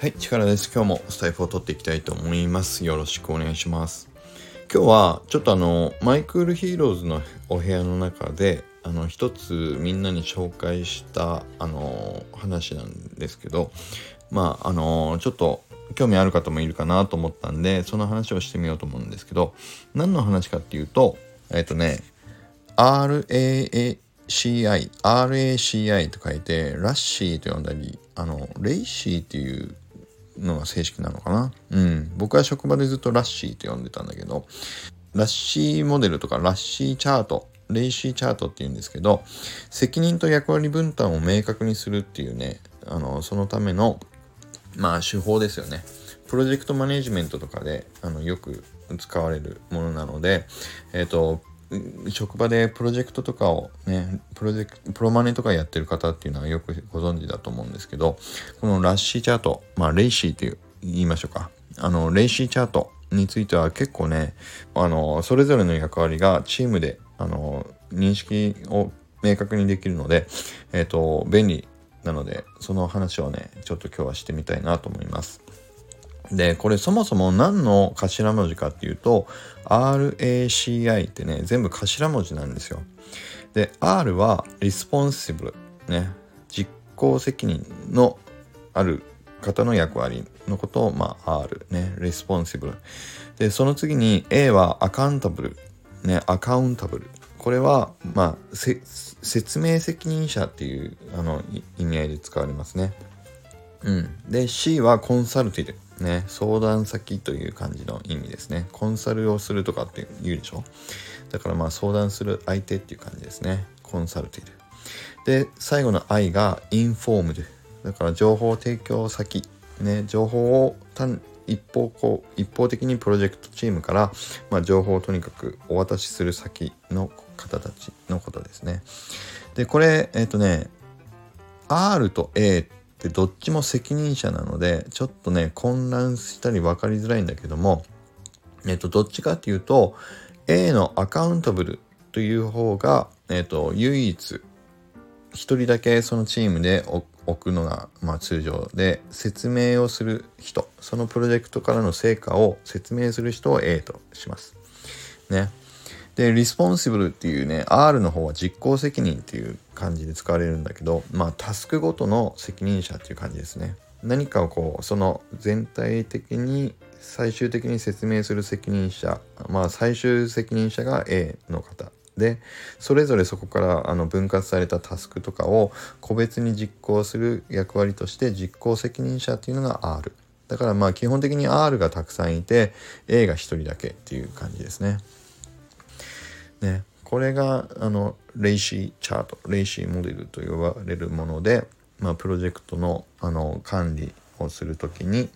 はい、力です。今日もスタエフを取っていきたいと思います。よろしくお願いします。今日はちょっとあの、マイクールヒーローズのお部屋の中で、あの、一つみんなに紹介したあの、話なんですけど、まあ、あの、ちょっと興味ある方もいるかなと思ったんで、その話をしてみようと思うんですけど、何の話かっていうと、えっ、とね、 RACI、RACI と書いて、ラッシーと呼んだり、あの、レイシーっていうのが正式なのかな？うん。僕は職場でずっとラッシーと呼んでたんだけど、ラッシーモデルとかラッシーチャート、レイシーチャートっていうんですけど、責任と役割分担を明確にするっていうね、あの、そのための、まあ手法ですよね。プロジェクトマネジメントとかで、あの、よく使われるものなので、えっ、ー、と、職場でプロジェクトとかをね、プロジェクト、プロマネとかやってる方っていうのはよくご存知だと思うんですけど、このラッシーチャート、まあ、レイシーっていう言いましょうか。あの、レイシーチャートについては結構ね、あの、それぞれの役割がチームで、あの、認識を明確にできるので、えっ、ー、と、便利なので、その話をね、ちょっと今日はしてみたいなと思います。で、これそもそも何の頭文字かっていうと、RACI ってね、全部頭文字なんですよ。で、R は responsible ね、実行責任のある方の役割のことを、まあ、R ね、responsible。で、その次に A は accountable ね、accountable。これは、まあ、説明責任者っていうあの意味合いで使われますね。うん。で、C はコンサルティ。ね、相談先という感じの意味ですね。コンサルをするとかって言うでしょ？だからまあ相談する相手っていう感じですね。コンサルティル。で、最後の I がインフォームド。だから情報提供先。ね、情報を単一方こう一方的にプロジェクトチームから、まあ、情報をとにかくお渡しする先の方たちのことですね。でこれえっ、ー、とね R と A っでどっちも責任者なのでちょっとね混乱したり分かりづらいんだけどもえっとどっちかっていうと A のアカウンタブルという方が、えっと、唯一一人だけそのチームで置くのが、まあ、通常で説明をする人そのプロジェクトからの成果を説明する人を A とします。ね。で、リスポンシブルっていうね、R の方は実行責任っていう感じで使われるんだけど、まあ、タスクごとの責任者っていう感じですね。何かをこう、その全体的に最終的に説明する責任者、まあ、最終責任者が A の方。でそれぞれそこからあの分割されたタスクとかを個別に実行する役割として実行責任者っていうのが R だからまあ基本的に R がたくさんいて A が1人だけっていう感じですね。ね、これがあのレイシーチャートレイシーモデルと呼ばれるもので、まあ、プロジェクトのあの管理をする時に、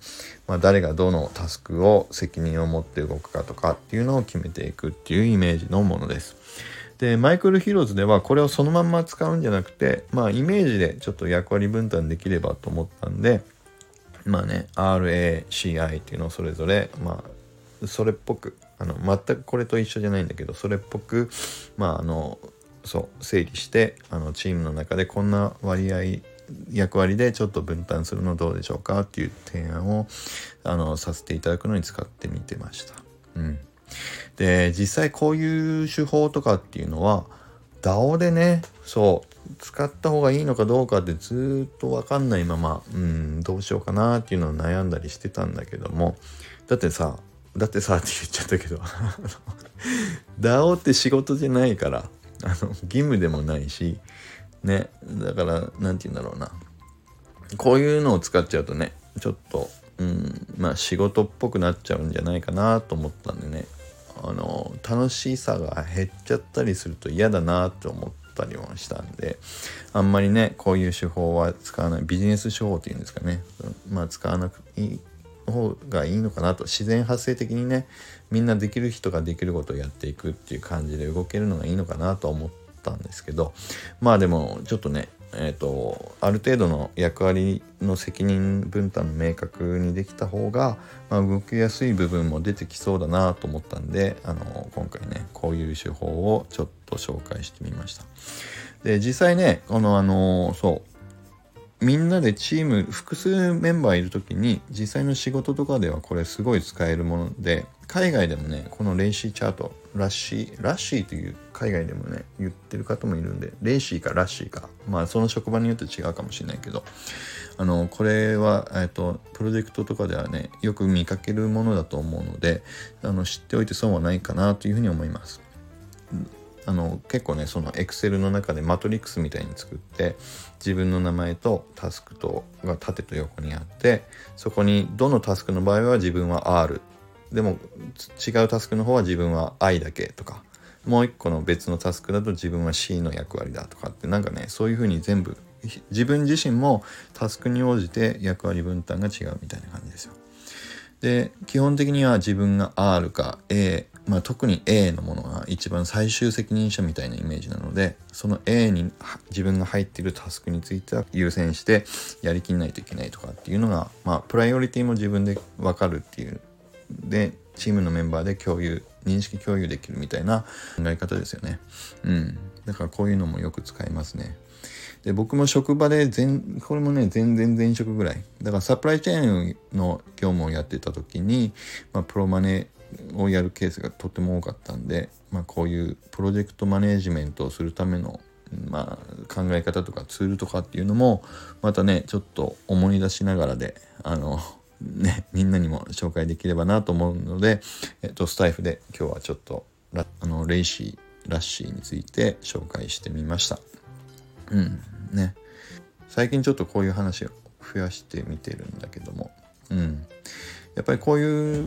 まあ、誰がどのタスクを責任を持って動くかとかっていうのを決めていくっていうイメージのものです。でマイクル・ヒローズではこれをそのまんま使うんじゃなくてまあイメージでちょっと役割分担できればと思ったんでまあね RACI っていうのをそれぞれまあそれっぽくあの全くこれと一緒じゃないんだけどそれっぽくまああのそう整理してあのチームの中でこんな割合役割でちょっと分担するのどうでしょうか？っていう提案をあのさせていただくのに使ってみてました。うん、で実際こういう手法とかっていうのは DAO でねそう使った方がいいのかどうかってずっと分かんないまま、うん、どうしようかなっていうのを悩んだりしてたんだけどもだってさだってさって言っちゃったけど。DAO って仕事じゃないからあの義務でもないしね。だから何て言うんだろうな。こういうのを使っちゃうとねちょっとうんまあ仕事っぽくなっちゃうんじゃないかなと思ったんでね。あの楽しさが減っちゃったりすると嫌だなって思ったりもしたんであんまりねこういう手法は使わない。ビジネス手法っていうんですかね。まあ使わなくいい方がいいのかなと自然発生的にねみんなできる人ができることをやっていくっていう感じで動けるのがいいのかなと思ったんですけどまあでもちょっとねえーと、ある程度の役割の責任分担の明確にできた方が、まあ、動きやすい部分も出てきそうだなと思ったんであの今回ねこういう手法をちょっと紹介してみました。で実際ねこのあのそうみんなでチーム複数メンバーいる時に実際の仕事とかではこれすごい使えるもので海外でもねこのレイシーチャートラッシーラッシーという海外でもね言ってる方もいるんでレイシーかラッシーか。まあその職場によって違うかもしれないけど。あのこれは、えっと、プロジェクトとかではねよく見かけるものだと思うのであの知っておいて損はないかなというふうに思います。あの結構ねその Excel の中でマトリックスみたいに作って自分の名前とタスクとが縦と横にあってそこにどのタスクの場合は自分は R でも違うタスクの方は自分は I だけとかもう一個の別のタスクだと自分は C の役割だとかってなんかねそういうふうに全部自分自身もタスクに応じて役割分担が違うみたいな感じですよ。で基本的には自分が R か A まあ、特に A のものが一番最終責任者みたいなイメージなのでその A に自分が入っているタスクについては優先してやりきんないといけないとかっていうのがまあプライオリティも自分で分かるっていう。でチームのメンバーで共有認識共有できるみたいな考え方ですよね。うん。だからこういうのもよく使いますね。で僕も職場で全これもね全然前職ぐらい。だからサプライチェーンの業務をやってた時に、まあ、プロマネをやるケースがとても多かったんで、まあ、こういうプロジェクトマネジメントをするための、まあ、考え方とかツールとかっていうのもまたねちょっと思い出しながらであの ねみんなにも紹介できればなと思うので、えっと、スタイフで今日はちょっとあのレイシーラッシーについて紹介してみました。うんね。最近ちょっとこういう話を増やしてみてるんだけどもうん。やっぱりこういう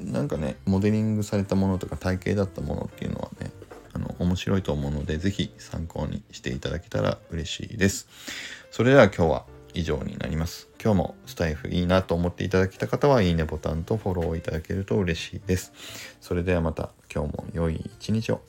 なんかねモデリングされたものとか体型だったものっていうのはねあの面白いと思うので是非参考にしていただけたら嬉しいです。それでは今日は以上になります。今日もスタイフいいなと思っていただけた方はいいねボタンとフォローいただけると嬉しいです。それではまた今日も良い一日を。